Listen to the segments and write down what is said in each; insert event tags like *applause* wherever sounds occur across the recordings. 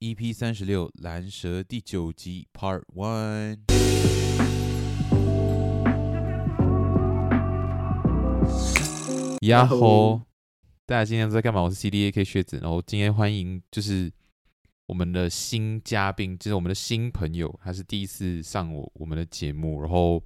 EP 三十六，蓝蛇第九集 Part One。呀吼！大家今天都在干嘛？我是 CDAK 靴子，然后今天欢迎就是我们的新嘉宾，就是我们的新朋友，他是第一次上我我们的节目，然后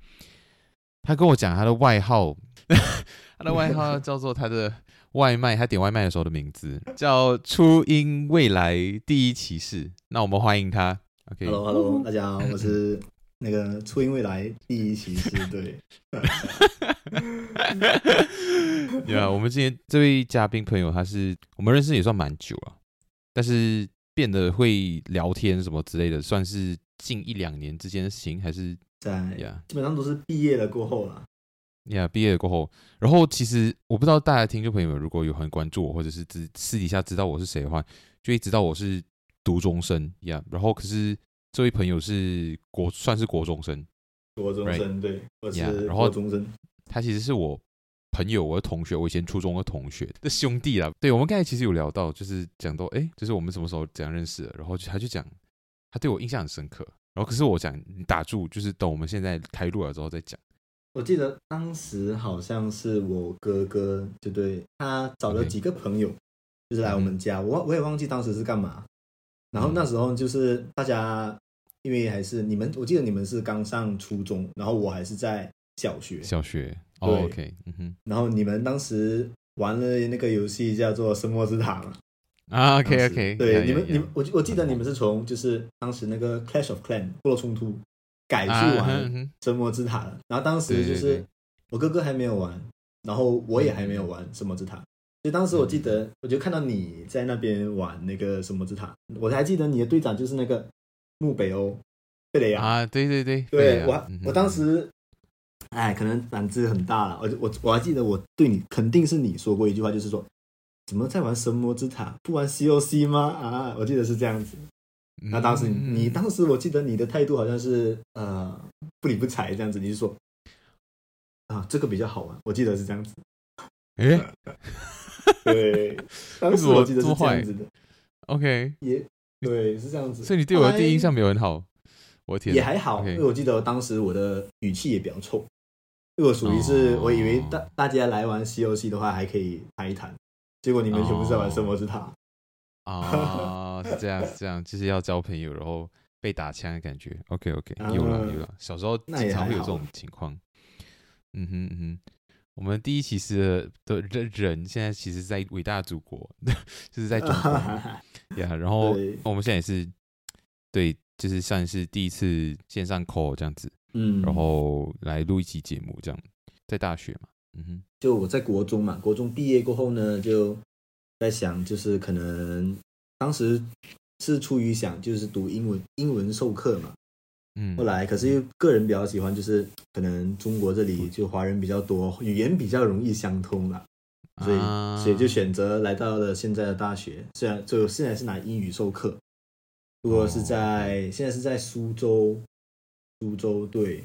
他跟我讲他的外号，*laughs* 他的外号叫做他的。外卖，他点外卖的时候的名字 *laughs* 叫初音未来第一骑士。那我们欢迎他。OK，Hello，Hello，大家好，我是那个初音未来第一骑士。*laughs* 对，*laughs* 对啊，我们今天这位嘉宾朋友，他是我们认识也算蛮久了，但是变得会聊天什么之类的，算是近一两年之间的事情，还是在呀，Yeah. 基本上都是毕业了过后了。呀，毕业了过后，然后其实我不知道大家听众朋友们如果有很关注我，或者是私私底下知道我是谁的话，就会知道我是读中生呀。然后可是这位朋友是国算是国中生，国中生?对，我是国中生。他其实是我朋友，我的同学，我以前初中的同学的兄弟啦。对，我们刚才其实有聊到，就是讲到哎，就是我们什么时候怎样认识的，然后他就讲他对我印象很深刻。然后可是我讲你打住，就是等我们现在开录了之后再讲。我记得当时好像是我哥哥，就对他找了几个朋友，就是来我们家。我我也忘记当时是干嘛。然后那时候就是大家，因为还是你们，我记得你们是刚上初中，然后我还是在小学。小学，对，OK，嗯哼。然后你们当时玩了那个游戏叫做《生活之塔》嘛？啊，OK，OK。对，你们，你们，我我记得你们是从就是当时那个 Clash of Clans 部落冲突。改去玩神魔之塔了，然后当时就是我哥哥还没有玩，然后我也还没有玩神魔之塔，所以当时我记得，我就看到你在那边玩那个神魔之塔，我还记得你的队长就是那个木北欧贝雷亚啊，对对对，对我我当时，哎，可能胆子很大了，我我我还记得我对你肯定是你说过一句话，就是说怎么在玩神魔之塔？不玩 COC 吗？啊，我记得是这样子。那当时你，你当时我记得你的态度好像是呃不理不睬这样子，你是说啊这个比较好玩，我记得是这样子。哎、欸，*laughs* 对，当时我记得是这样子的。OK，也对，是这样子。所以你对我的第一印象没有很好。我天，也还好，Okay. 因为我记得当时我的语气也比较臭，因为我属于是我以为大大家来玩 COC 的话还可以谈一谈，结果你们全部是在玩圣魔之塔。啊，*laughs* 是这样，是这样，就是要交朋友，然后被打枪的感觉。OK，OK，、有了，有了。小时候经常会有这种情况。嗯哼嗯哼，我们第一其实的的人，现在其实，在伟大的祖国，*laughs* 就是在中国。*laughs* 呀，yeah, 然后我们现在也是，对，就是算是第一次线上 call 这样子。嗯，然后来录一期节目，这样，在大学嘛。嗯哼，就我在国中嘛，国中毕业过后呢，就。在想，就是可能当时是出于想，就是读英文，英文授课嘛。嗯。后来，可是又个人比较喜欢，就是可能中国这里就华人比较多，语言比较容易相通了，所以，啊、所以就选择来到了现在的大学。虽然就现在是拿英语授课，不过是在、哦、现在是在苏州，苏州对，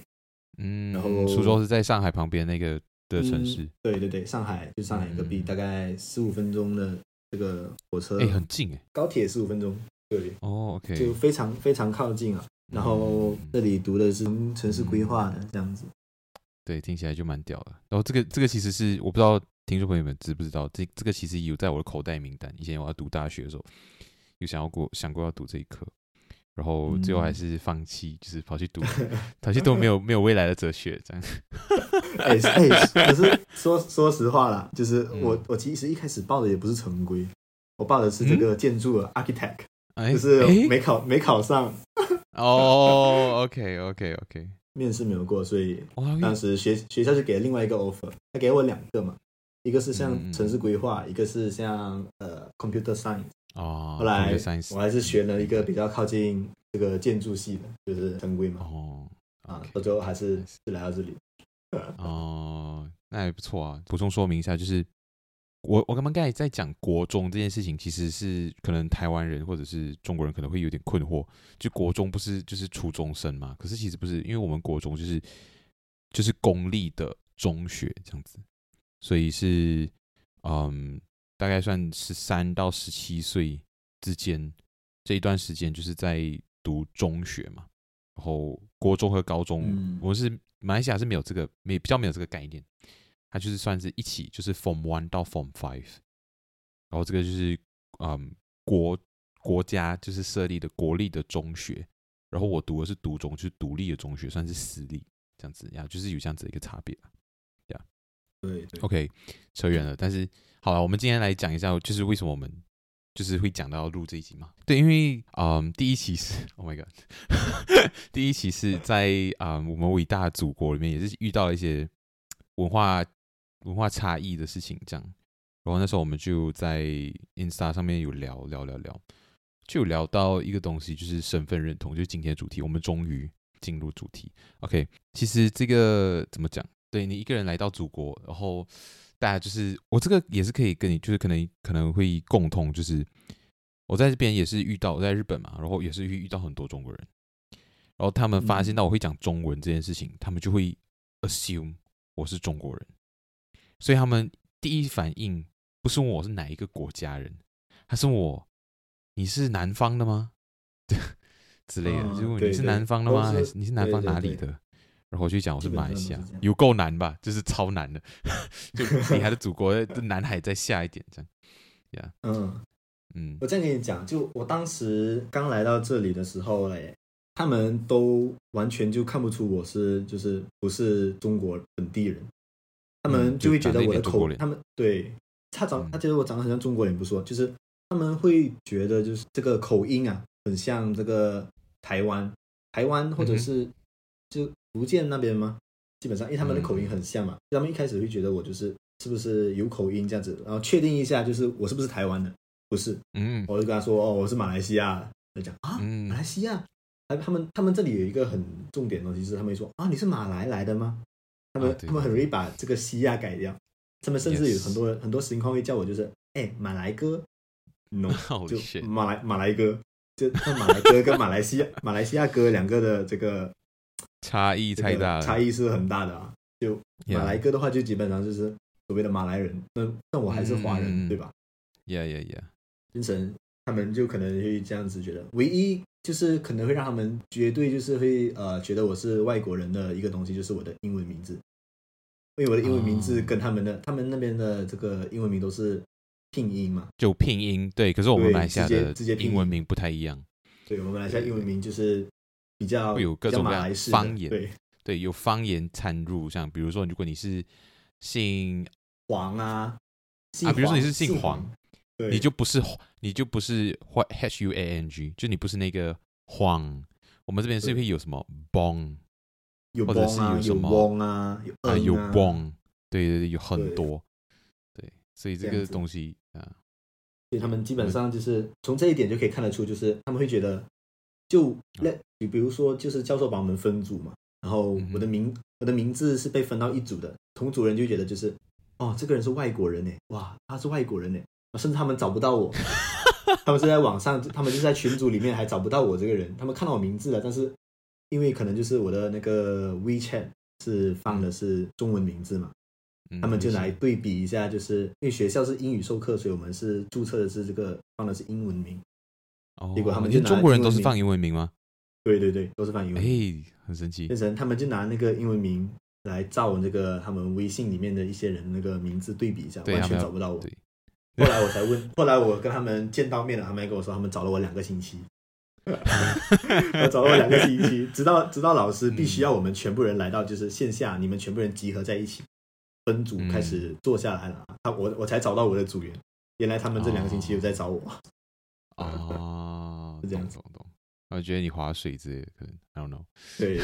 嗯，然后苏州是在上海旁边那个的城市。嗯、对对对，上海就上海隔壁，嗯、大概十五分钟的。这个火车哎，很近哎，高铁十五分钟，对，哦，OK，就非常非常靠近啊。然后这里读的是城市规划的这样子，对，听起来就蛮屌的。然后这个这个其实是我不知道听众朋友们知不知道，这这个其实有在我的口袋名单。以前我要读大学的时候，有想要过想过要读这一科，然后最后还是放弃，就是跑去读，*laughs* 跑去读没有没有未来的哲学这样。*laughs* 哎哎，可是说说实话啦，就是我、嗯、我其实一开始报的也不是成规，我报的是这个建筑的 architect，、嗯、就是没考、欸、没考上。*laughs* 哦，OK OK OK，面试没有过，所以当时学学校就给了另外一个 offer，他给我两个嘛，一个是像城市规划，嗯、一个是像呃 computer science，哦，后来我还是选了一个比较靠近这个建筑系的，就是正规嘛。哦，啊，到最后还是是来到这里。*laughs* 哦，那也不错啊。补充说明一下，就是我我刚刚刚才在讲国中这件事情，其实是可能台湾人或者是中国人可能会有点困惑，就国中不是就是初中生嘛？可是其实不是，因为我们国中就是就是公立的中学这样子，所以是嗯。大概算十三到十七岁之间这一段时间，就是在读中学嘛。然后国中和高中，嗯、我是马来西亚是没有这个，没比较没有这个概念。它就是算是一起，就是 Form One 到 Form Five。然后这个就是嗯国国家就是设立的国立的中学。然后我读的是独中，就是独立的中学，算是私立这样子呀，就是有这样子的一个差别。呀，对对，OK，扯远了，但是。好了，我们今天来讲一下，就是为什么我们就是会讲到录这一集嘛？对，因为嗯，第一期是，Oh my God，*laughs* 第一期是在啊、我们伟大祖国里面，也是遇到了一些文化文化差异的事情，这样。然后那时候我们就在 Insta 上面有聊聊聊聊，就聊到一个东西，就是身份认同，就是今天的主题。我们终于进入主题。OK，其实这个怎么讲？对，你一个人来到祖国，然后。大家就是我这个也是可以跟你，就是可能可能会共通，就是我在这边也是遇到，我在日本嘛，然后也是遇遇到很多中国人，然后他们发现到我会讲中文这件事情，嗯、他们就会 assume 我是中国人，所以他们第一反应不是问我是哪一个国家人，他是问我你是南方的吗？*laughs* 之类的，就问你是南方的吗？还是你是南方哪里的？然后我就讲我是马来西亚，有够难吧？就是超难的，*laughs* 就你还的祖国的南海再下一点这样。Yeah. 嗯嗯，我这样跟你讲，就我当时刚来到这里的时候嘞，他们都完全就看不出我是就是不是中国本地人，他们就会觉得我的口，他们对他长他觉得我长得很像中国人，不说，就是他们会觉得就是这个口音啊，很像这个台湾台湾或者是就。福建那边吗？基本上，因为他们的口音很像嘛，嗯、他们一开始会觉得我就是是不是有口音这样子，然后确定一下，就是我是不是台湾的？不是，嗯，我就跟他说，哦，我是马来西亚。他讲啊，马来西亚，他们他们这里有一个很重点的东西，是他们说啊，你是马来来的吗？他们、啊、他们很容易把这个西亚改掉，他们甚至有很多.很多情况会叫我就是，哎，马来哥，no，*laughs* 就马来马来哥，就 *laughs* 马来哥跟马来西亚马来西亚哥两个的这个。差异太大了，差异是很大的啊！就马来哥的话，就基本上就是所谓的马来人，那那我还是华人，对吧？Yeah, yeah, yeah。精神，他们就可能会这样子觉得，唯一就是可能会让他们绝对就是会呃觉得我是外国人的一个东西，就是我的英文名字，因为我的英文名字跟他们的他们那边的这个英文名都是拼音嘛，就拼音对。可是我们马来西亚的英文名不太一样，对，我们马来西亚英文名就是。比较会有各种各样的方言，对。对，有方言掺入，像比如说，如果你是姓黄啊，啊，比如说你是姓黄，对你就不是你就不是 H U A N G，就你不是那个黄。我们这边是会有什么 Bong，或者是有什么啊，啊有 Bong，对对对，有很多，对，所以这个东西啊，所以他们基本上就是从这一点就可以看得出，就是他们会觉得。就那，你比如说，就是教授把我们分组嘛，然后我的名、嗯、我的名字是被分到一组的，同组人就觉得就是，哦，这个人是外国人呢，哇，他是外国人呢，甚至他们找不到我，*laughs* 他们是在网上，他们就在群组里面还找不到我这个人，他们看到我名字了，但是因为可能就是我的那个 WeChat 是放的是中文名字嘛，嗯、他们就来对比一下，就是因为学校是英语授课，所以我们是注册的是这个放的是英文名。结果他们就中国人都是放英文名吗？对对对，都是放英文名。哎，很神奇。变成他们就拿那个英文名来照那个他们微信里面的一些人那个名字对比一下，完全找不到我。后来我才问，*laughs* 后来我跟他们见到面了，他们还跟我说他们找了我两个星期，*laughs* 我找了我两个星期，直到直到老师必须要我们全部人来到就是线下，你们全部人集合在一起，分组开始坐下来了，他我我才找到我的组员。原来他们这两个星期有在找我。哦，是这样子，懂懂。我觉得你划水之类的，可能 I don't know。对，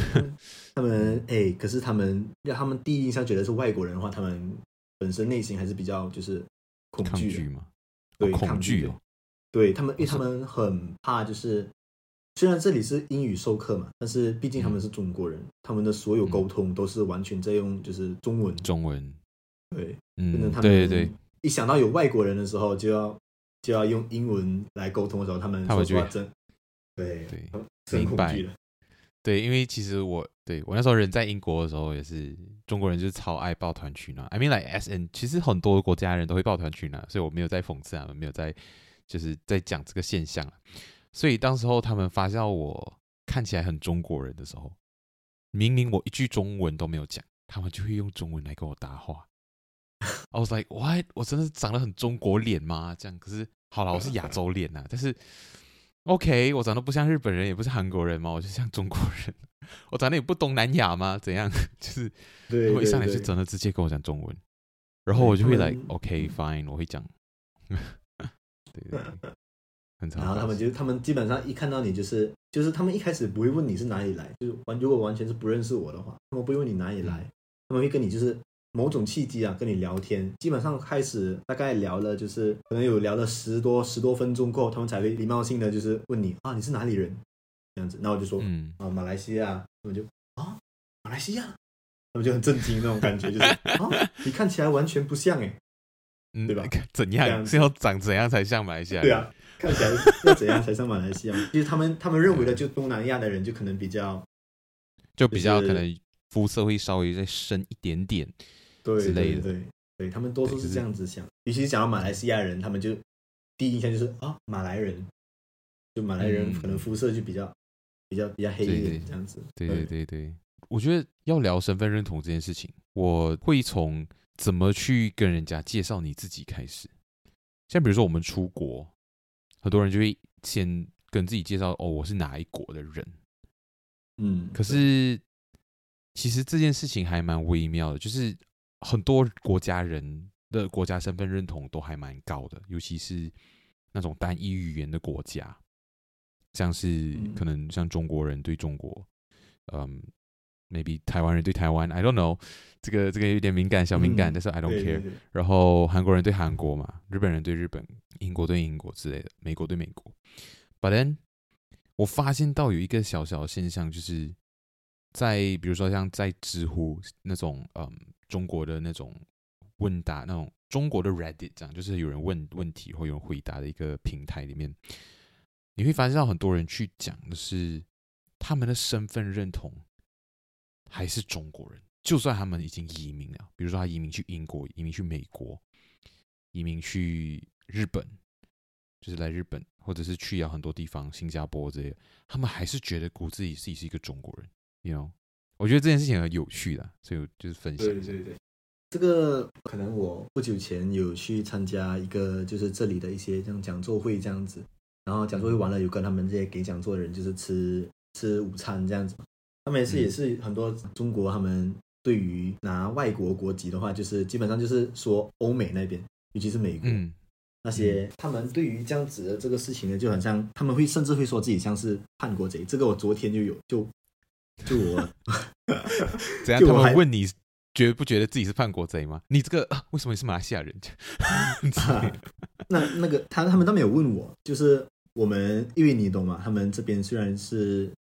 他们哎、欸，可是他们要他们第一印象觉得是外国人的话，他们本身内心还是比较就是恐惧嘛，对，恐惧哦。对他们，因为他们很怕，就是虽然这里是英语授课嘛，但是毕竟他们是中国人，嗯、他们的所有沟通都是完全在用就是中文。中文，对，嗯，对对对，一想到有外国人的时候，就要就要用英文来沟通的时候，他们说实话真，对对，明白。对，因为其实我对我那时候人在英国的时候，也是中国人就是超爱抱团取暖。I mean like S N，其实很多国家人都会抱团取暖，所以我没有在讽刺他们，没有在就是在讲这个现象。所以当时候他们发现我看起来很中国人的时候，明明我一句中文都没有讲，他们就会用中文来跟我搭话。I was like what？我真的是长得很中国脸吗？这样可是好了，我是亚洲脸呐，但是。OK，我长得不像日本人，也不是韩国人嘛，我就像中国人。我长得也不东南亚吗？怎样？*laughs* 就是我一上来就真的直接跟我讲中文，然后我就会来 OK fine，我会讲。*laughs* 对对对，很常。然后他们就他们基本上一看到你就是就是他们一开始不会问你是哪里来，就是完如果完全是不认识我的话，他们不会问你哪里来，嗯、他们会跟你就是。某种契机啊，跟你聊天，基本上开始大概聊了，就是可能有聊了十多十多分钟过后，他们才会礼貌性的就是问你啊，你是哪里人？这样子，那我就说，嗯啊，马来西亚，他们就啊，马来西亚，他们就很震惊那种感觉，就是啊，你看起来完全不像哎，对吧？怎样？是要长怎样才像马来西亚？对啊，看起来要怎样才像马来西亚？*laughs* 其实他们他们认为的就东南亚的人就可能比较，就比较可能肤色会稍微再深一点点。对对对对，他们多数是这样子想。尤其是讲到马来西亚人，他们就第一印象就是啊，马来人，就马来人可能肤色就比较比较比较黑一点这样子。对对对对，我觉得要聊身份认同这件事情，我会从怎么去跟人家介绍你自己开始。像比如说我们出国，很多人就会先跟自己介绍哦，我是哪一国的人。嗯，可是其实这件事情还蛮微妙的，就是。很多国家人的国家身份认同都还蛮高的，尤其是那种单一语言的国家，像是可能像中国人对中国，嗯，maybe 台湾人对台湾，I don't know，这个这个有点敏感，小敏感，但是 I don't care。对对对。然后韩国人对韩国嘛，日本人对日本，英国对英国之类的，美国对美国。But then，我发现到有一个小小的现象，就是在比如说像在知乎那种，嗯。中国的那种问答，那种中国的 Reddit，这样就是有人问问题或有人回答的一个平台里面，你会发现到很多人去讲的是他们的身份认同还是中国人，就算他们已经移民了，比如说他移民去英国、移民去美国、移民去日本，就是来日本，或者是去了很多地方，新加坡这些，他们还是觉得骨子里自己是一个中国人，you know。我觉得这件事情很有趣的，所以我就是分享。对对对，这个可能我不久前有去参加一个就是这里的一些这样讲座会这样子，然后讲座会完了，有跟他们这些给讲座的人就是吃吃午餐这样子。他们也是也是很多中国，他们对于拿外国国籍的话，就是基本上就是说欧美那边，尤其是美国、嗯、那些，他们对于这样子的这个事情呢，就很像他们会甚至会说自己像是叛国贼。这个我昨天就有就。就我，*laughs* 怎样？他们问你，觉不觉得自己是叛国贼吗？你这个、啊、为什么你是马来西亚人？*laughs* 啊、那那个他他们都没有问我，就是我们因为你懂吗？他们这边虽然是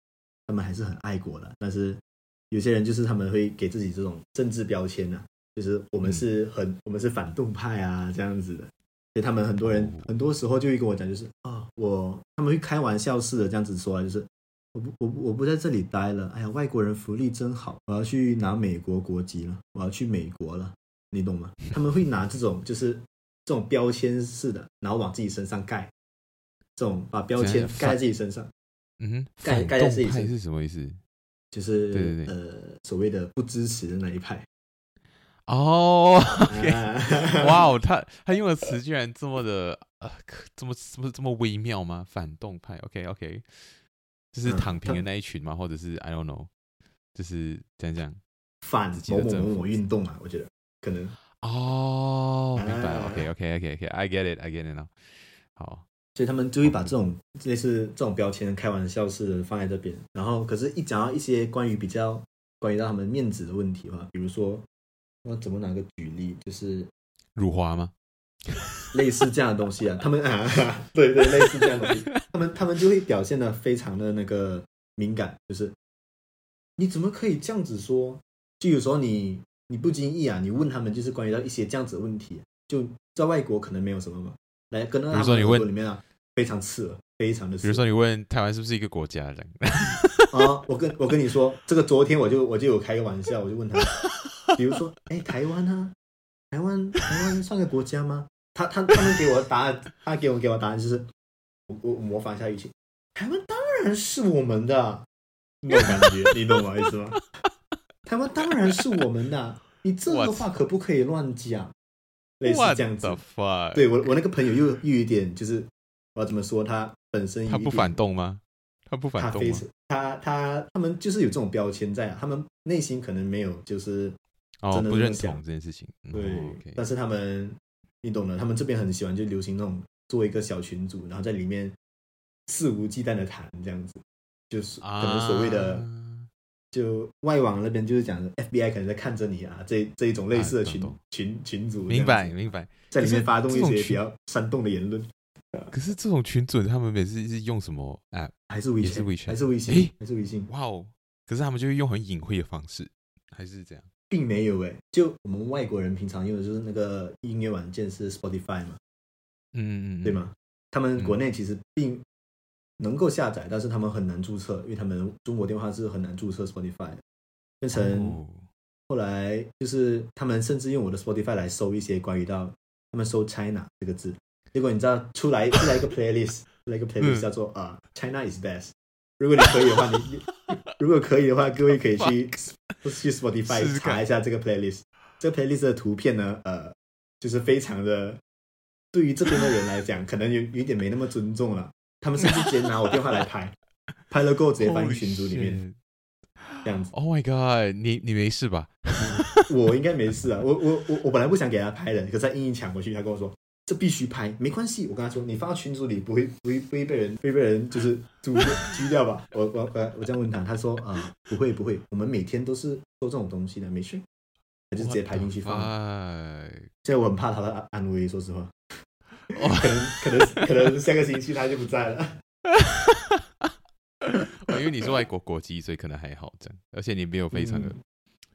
他们还是很爱国的，但是有些人就是他们会给自己这种政治标签呢、啊，就是我们是很、嗯、我们是反动派啊这样子的，所以他们很多人、哦、很多时候就会跟我讲，就是啊，我他们会开玩笑似的这样子说，就是。我不我我不在这里待了，哎呀，外国人福利真好，我要去拿美国国籍了，我要去美国了，你懂吗？他们会拿这种就是这种标签式的，然后往自己身上盖，这种把标签盖在自己身上，嗯哼，盖盖在自己身上是什么意思？就是对对对呃所谓的不支持的那一派。哦，*laughs* 哇哦，他他用的词居然这么的呃，这么这么这么微妙吗？反动派，OK OK。就是躺平的那一群嘛？嗯、或者是 I don't know，就是这样讲反某某某某运动啊？我觉得可能哦，明白了。OK OK OK OK，I get it，I get it now。好，所以他们就会把这种类似这种标签开玩笑式的放在这边，然后可是，一讲到一些关于比较关于到他们面子的问题的话，比如说我怎么拿个举例，就是辱华吗？*laughs* 类似这样的东西啊，*laughs* 他们啊，*laughs* 对对，类似这样的东西，他们他们就会表现的非常的那个敏感，就是你怎么可以这样子说？就有时候你你不经意啊，你问他们就是关于到一些这样子的问题，就在外国可能没有什么嘛，来跟到他们里面啊，非常刺耳，非常的刺耳。比如说你问台湾是不是一个国家这样？啊，我跟我跟你说，这个昨天我就我就有开个玩笑，我就问他，比如说，哎，台湾啊，台湾台湾算个国家吗？他他他们给我的答案，他给我给我答案就是，我我模仿一下语气，台湾当然是我们的，那种感觉，你懂我意思吗？*laughs* 台湾当然是我们的，你这个话可不可以乱讲？类似这样子，对我我那个朋友又又有一点就是，我要怎么说？他本身他不反动吗？他不反动吗？他他他他们就是有这种标签在啊，他们内心可能没有就是真的不认同这件事情，对，但是他们。你懂的，他们这边很喜欢就流行那种做一个小群组，然后在里面肆无忌惮的谈这样子，就是可能所谓的、啊、就外网那边就是讲 FBI 可能在看着你啊，这这一种类似的群、啊、群群组，明白明白，在里面发动一些比较煽动的言论。可是这种群组他们每次是用什么 App？还是微信？还是微信？诶，还是微信？哇哦！可是他们就会用很隐晦的方式，还是这样？并没有诶，就我们外国人平常用的就是那个音乐软件是 Spotify 嘛，嗯嗯，对吗？他们国内其实并能够下载，但是他们很难注册，因为他们中国电话是很难注册 Spotify 的。变成后来就是他们甚至用我的 Spotify 来搜一些关于到他们搜 China 这个字，结果你知道出来出来一个 playlist，出来一个 playlist 叫做啊 China is best。如果你可以的话，你 *laughs* 如果可以的话，各位可以去 *laughs* 去 Spotify 查一下这个 playlist。这个 playlist 的图片呢，呃，就是非常的，对于这边的人来讲，可能有有点没那么尊重了。他们甚至直接拿我电话来拍，拍了过后直接放进群组里面，这样子。Oh my god！你你没事吧？*laughs* 我应该没事啊。我我我我本来不想给他拍的，可是他硬硬抢过去，他跟我说。这必须拍，没关系。我跟他说，你发到群组里不会不会不会被人不会被人就是诛诛 *laughs* 掉吧？我我我我这样问他，他说啊、呃，不会不会，我们每天都是做这种东西的，没事。他就直接拍进去放。现在我很怕他的安危，说实话。*laughs* 哦、可能可能可能下个星期他就不在了。*laughs* 因为你是外国国籍，所以可能还好这样，而且你没有非常的。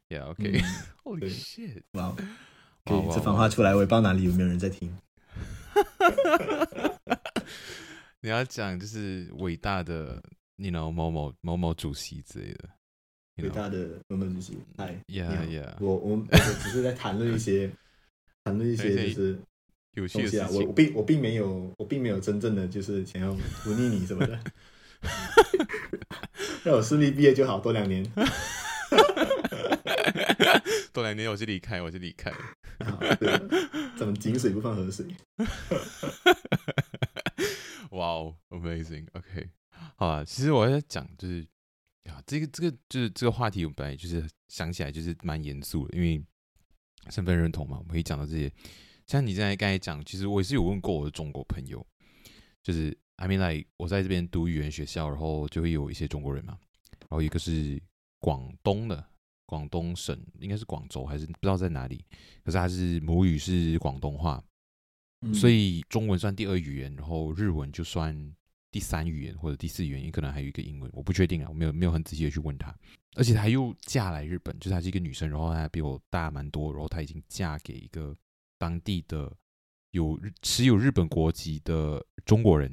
Yeah，OK。Holy shit！哇，这番话出来，我也不知道哪里有没有人在听。*laughs* 你要讲就是伟大的，你 know 某某某某主席之类的，伟大的某某主席。嗨，Yeah Yeah，我我们只是在谈论一些 *laughs* 谈论一些就是有趣的事情。我我并我并没有我并没有真正的就是想要忤逆你什么的，*laughs* 让我顺利毕业就好，多两年。多两年我就离开，我就离开。怎么井水不犯河水？*laughs* 哇哦，amazing！OK，好啊。其实我在讲，就是啊，这个这个就是这个话题，我本来就是想起来就是蛮严肃的，因为身份认同嘛，我们可以讲到这些。像你在刚才讲，其实我也是有问过我的中国朋友，就是 I mean like 我在这边读语言学校，然后就会有一些中国人嘛，然后一个是广东的。广东省应该是广州还是不知道在哪里，可是他是母语是广东话，嗯、所以中文算第二语言，然后日文就算第三语言或者第四语言，也可能还有一个英文，我不确定啊，我没有没有很仔细的去问他。而且他又嫁来日本，就是她是一个女生，然后她比我大蛮多，然后她已经嫁给一个当地的有持有日本国籍的中国人，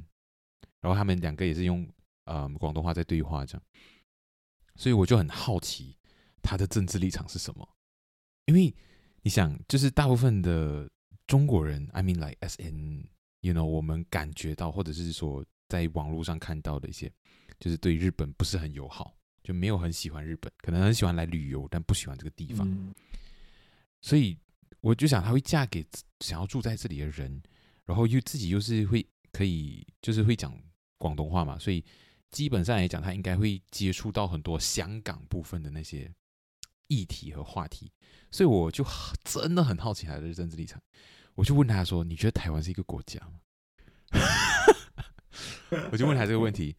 然后他们两个也是用呃广东话在对话这样，所以我就很好奇。他的政治立场是什么？因为你想，就是大部分的中国人，I mean like as in，you know，我们感觉到，或者是说在网络上看到的一些，就是对日本不是很友好，就没有很喜欢日本，可能很喜欢来旅游，但不喜欢这个地方。嗯、所以我就想，她会嫁给想要住在这里的人，然后又自己又是会可以，就是会讲广东话嘛，所以基本上来讲，她应该会接触到很多香港部分的那些。议题和话题，所以我就真的很好奇他的政治立场。我就问他说：“你觉得台湾是一个国家吗？” *laughs* 我就问他这个问题，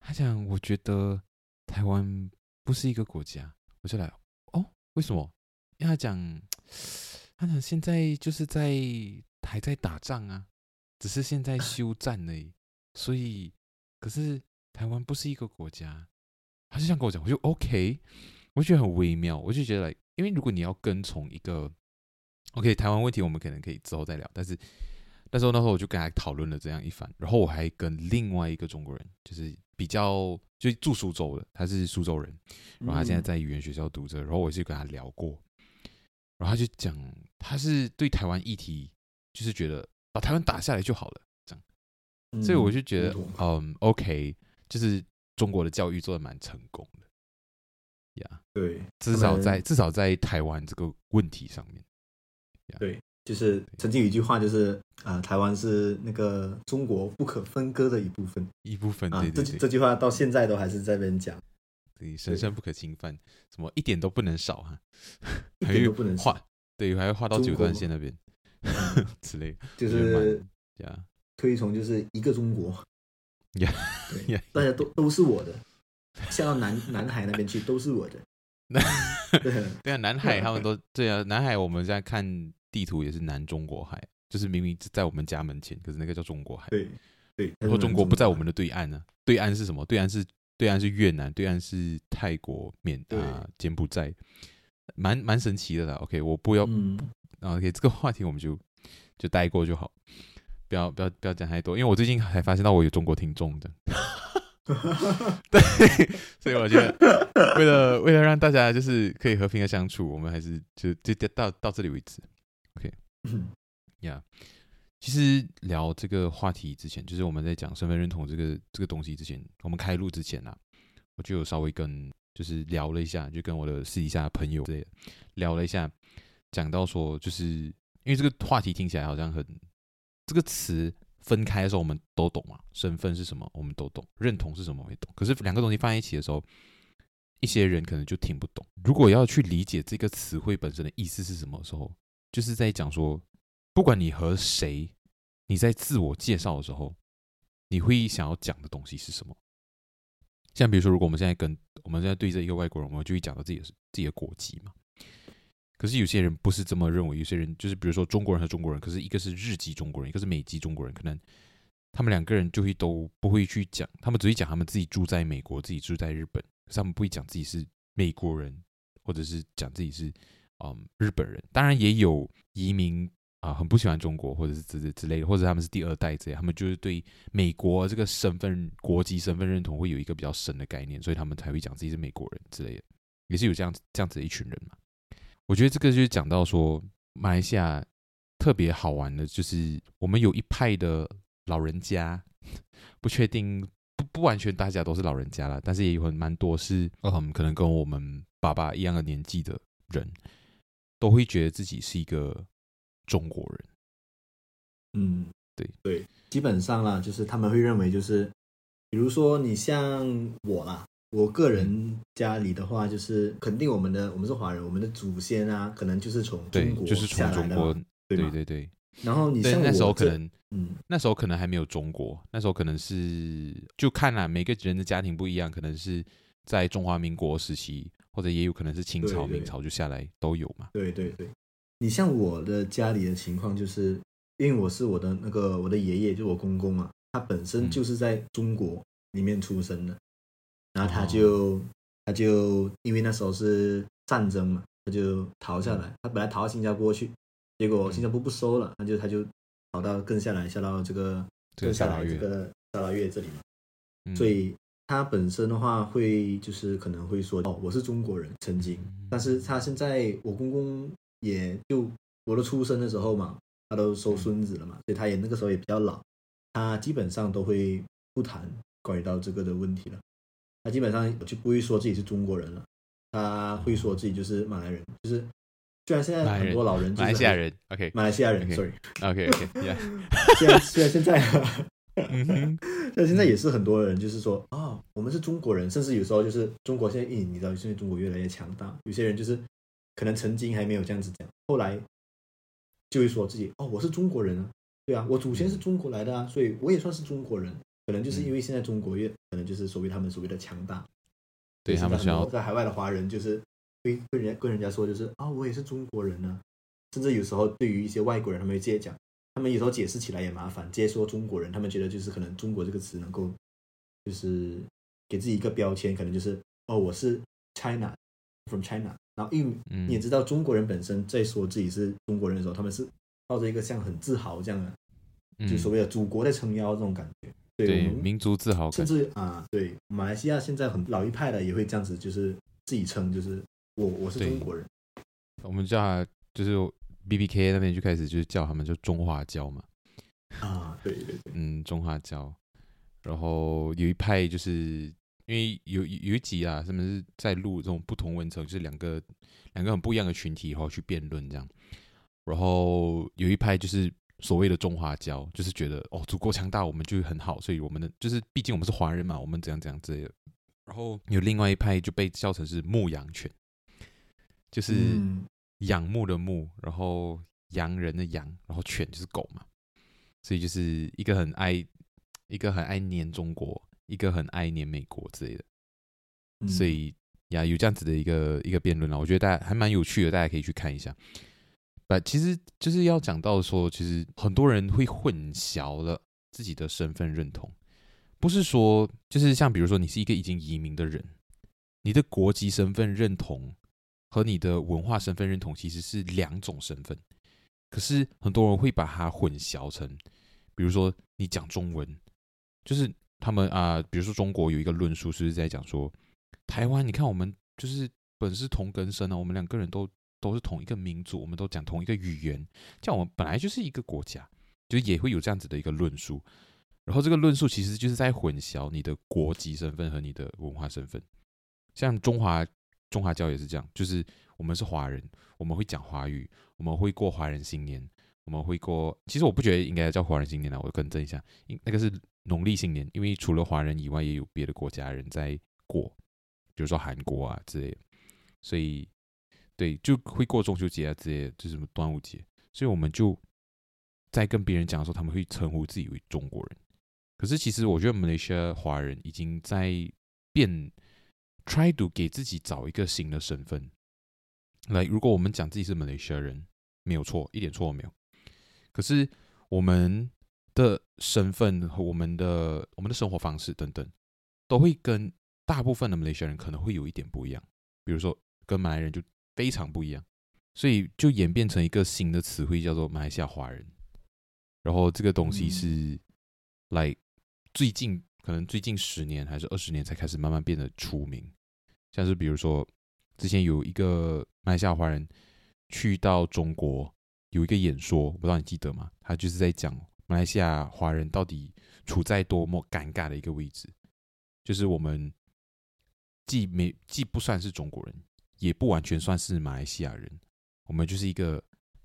他讲：“我觉得台湾不是一个国家。”我就来哦，为什么？因为他讲，他讲现在就是在还在打仗啊，只是现在休战而已。所以，可是台湾不是一个国家。他就这样跟我讲，我就 OK，我觉得很微妙。我就觉得，like, 因为如果你要跟从一个 OK 台湾问题，我们可能可以之后再聊。但是，那时候那时候我就跟他讨论了这样一番，然后我还跟另外一个中国人，就是比较就住苏州的，他是苏州人，然后他现在在语言学校读着，然后我就跟他聊过，然后他就讲，他是对台湾议题就是觉得把台湾打下来就好了，这样，所以我就觉得，嗯，OK，就是。中国的教育做的蛮成功的，呀、yeah，对，至少在至少在台湾这个问题上面，yeah, 对，就是曾经有一句话就是啊、呃，台湾是那个中国不可分割的一部分，一部分，对这这句话到现在都还是在那边讲，对，神圣不可侵犯，什么一点都不能少哈，一点都不能少，对，还要画到九段线那边 *laughs* 之类，就是呀，推崇就是一个中国。呀、yeah, yeah, 大家都都是我的，*laughs* 下到南南海那边去都是我的。对 *laughs* 对啊，南海他们都对啊，南海我们在看地图也是南中国海，就是明明在我们家门前，可是那个叫中国海。对对，然后中国不在我们的对岸呢、啊，对岸是什么？对岸是对岸是越南，对岸是泰国、缅啊、柬埔寨，蛮蛮神奇的啦。OK，我不要、嗯、，OK，这个话题我们就就带过就好。不要不要不要讲太多，因为我最近还发现到我有中国听众的，*laughs* 对，所以我觉得为了为了让大家就是可以和平的相处，我们还是就就到到这里为止。OK，呀、yeah，其实聊这个话题之前，就是我们在讲身份认同这个这个东西之前，我们开录之前啊，我就有稍微跟就是聊了一下，就跟我的私底下朋友之类的聊了一下，讲到说，就是因为这个话题听起来好像很。这个词分开的时候，我们都懂嘛？身份是什么，我们都懂；认同是什么，我也懂。可是两个东西放在一起的时候，一些人可能就听不懂。如果要去理解这个词汇本身的意思是什么的时候，就是在讲说，不管你和谁，你在自我介绍的时候，你会想要讲的东西是什么？像比如说，如果我们现在跟我们现在对着一个外国人，我们就会讲到自己的自己的国籍嘛。可是有些人不是这么认为，有些人就是比如说中国人和中国人，可是一个是日籍中国人，一个是美籍中国人，可能他们两个人就会都不会去讲，他们只会讲他们自己住在美国，自己住在日本，他们不会讲自己是美国人，或者是讲自己是嗯日本人。当然也有移民啊、很不喜欢中国，或者是之之类的，或者他们是第二代之类，他们就是对美国这个身份、国籍身份认同会有一个比较深的概念，所以他们才会讲自己是美国人之类的，也是有这样这样子的一群人嘛。我觉得这个就是讲到说，马来西亚特别好玩的，就是我们有一派的老人家，*laughs* 不确定不不完全大家都是老人家了，但是也有很蛮多是嗯，可能跟我们爸爸一样的年纪的人，都会觉得自己是一个中国人。嗯，对对，基本上啦，就是他们会认为就是，比如说你像我啦。我个人家里的话，就是肯定我们的我们是华人，我们的祖先啊，可能就是从中国就是从中国，对对对对。然后你像我那时候可能，嗯，那时候可能还没有中国，那时候可能是就看啊，每个人的家庭不一样，可能是在中华民国时期，或者也有可能是清朝、明朝就下来都有嘛。对对对，你像我的家里的情况，就是因为我是我的那个我的爷爷，就我公公啊，他本身就是在中国里面出生的。然后他就，他就因为那时候是战争嘛，他就逃下来。他本来逃到新加坡去，结果新加坡不收了，他就他就跑到更下来，下到这个更下来这个沙拉越这里嘛。所以他本身的话会就是可能会说哦，我是中国人，曾经。但是他现在我公公也就我都出生的时候嘛，他都收孙子了嘛，所以他也那个时候也比较老，他基本上都会不谈关于到这个的问题了。他基本上就不会说自己是中国人了，他会说自己就是马来人，就是虽然现在很多老人，马来西亚人，OK，马来西亚人，Sorry，OK，OK，Yeah，*laughs* 虽然虽然现在 *laughs* *laughs* 但现在也是很多人就是说啊，我们是中国人，甚至有时候就是中国现在，你知道现在中国越来越强大，有些人就是可能曾经还没有这样子讲，后来就会说自己哦，我是中国人啊，对啊，我祖先是中国来的啊，所以我也算是中国人。可能就是因为现在中国越可能就是所谓他们所谓的强大，对他们需要在海外的华人就是会跟人跟人家说就是啊，我也是中国人呢，甚至有时候对于一些外国人他们会直接讲他们有时候解释起来也麻烦，直接说中国人，他们觉得就是可能中国这个词能够就是给自己一个标签，可能就是哦，我是 China from China，然后因为你也知道中国人本身在说自己是中国人的时候，他们是抱着一个像很自豪这样的，就所谓的祖国在撑腰这种感觉。对，民族自豪感，甚至啊，对，马来西亚现在很老一派的也会这样子，就是自己称，就是我我是中国人。我们叫他就是 B B K 那边就开始就是叫他们就中华胶嘛。啊，对对对，嗯，中华胶。然后有一派就是因为有有一集啊，他们是在录这种不同文层，就是两个两个很不一样的群体然后去辩论这样。然后有一派就是。所谓的中华教，就是觉得哦，祖国强大，我们就很好，所以我们的就是，毕竟我们是华人嘛，我们怎样怎样之类的。然后有另外一派就被叫成是牧羊犬，就是仰慕的牧，然后洋人的洋，然后犬就是狗嘛，所以就是一个很爱，一个很爱黏中国，一个很爱黏美国之类的。所以呀，有这样子的一个一个辩论啊，我觉得大家还蛮有趣的，大家可以去看一下。其实就是要讲到说，其实很多人会混淆了自己的身份认同，不是说就是像比如说你是一个已经移民的人，你的国籍身份认同和你的文化身份认同其实是两种身份，可是很多人会把它混淆成，比如说你讲中文，就是他们啊，比如说中国有一个论述是在讲说，台湾你看我们就是本是同根生啊，我们两个人都。都是同一个民族，我们都讲同一个语言，像我们本来就是一个国家，就也会有这样子的一个论述。然后这个论述其实就是在混淆你的国籍身份和你的文化身份。像中华中华教也是这样，就是我们是华人，我们会讲华语，我们会过华人新年，我们会过。其实我不觉得应该叫华人新年了，我更正一下，那个是农历新年，因为除了华人以外，也有别的国家人在过，比如说韩国啊之类的，所以。对，就会过中秋节啊，这些就什么端午节，所以我们就在跟别人讲的时候，他们会称呼自己为中国人。可是其实我觉得马来西亚华人已经在变，try to 给自己找一个新的身份。来，如果我们讲自己是马来西亚人，没有错，一点错都没有。可是我们的身份和我们的我们的生活方式等等，都会跟大部分的马来西亚人可能会有一点不一样。比如说跟马来人就。非常不一样，所以就演变成一个新的词汇，叫做马来西亚华人。然后这个东西是来最近，可能最近十年还是二十年才开始慢慢变得出名。像是比如说，之前有一个马来西亚华人去到中国有一个演说，我不知道你记得吗？他就是在讲马来西亚华人到底处在多么尴尬的一个位置，就是我们既没既不算是中国人。也不完全算是马来西亚人，我们就是一个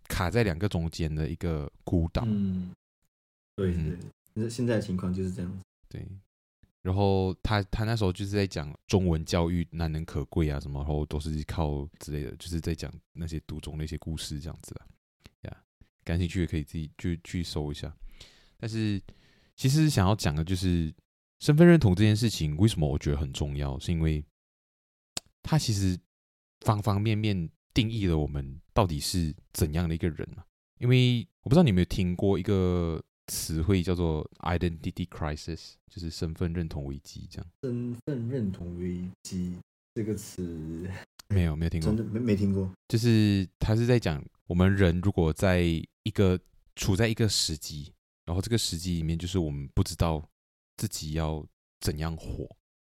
卡在两个中间的一个孤岛。嗯，对对，那、嗯、现在的情况就是这样。对，然后他他那时候就是在讲中文教育难能可贵啊，什么，然后都是靠之类的，就是在讲那些读中的一些故事这样子啦。呀，感兴趣也可以自己去去搜一下。但是其实想要讲的就是身份认同这件事情，为什么我觉得很重要？是因为他其实。方方面面定义了我们到底是怎样的一个人嘛？因为我不知道你有没有听过一个词汇叫做 “identity crisis”，就是身份认同危机。这样，身份认同危机这个词 *laughs* 没有没有听过，真的没没听过。就是他是在讲我们人如果在一个处在一个时机，然后这个时机里面，就是我们不知道自己要怎样活，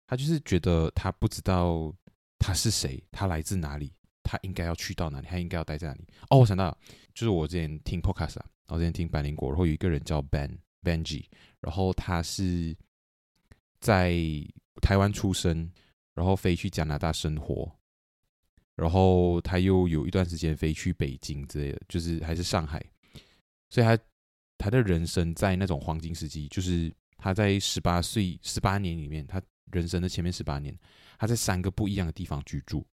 他就是觉得他不知道。他是谁？他来自哪里？他应该要去到哪里？他应该要待在哪里？哦，我想到了，就是我之前听 podcast 啊，我之前听百灵果，然后有一个人叫 Ben Benji，然后他是在台湾出生，然后飞去加拿大生活，然后他又有一段时间飞去北京之类的，就是还是上海，所以他他的人生在那种黄金时期，就是他在十八岁十八年里面，他人生的前面十八年。他在三个不一样的地方居住，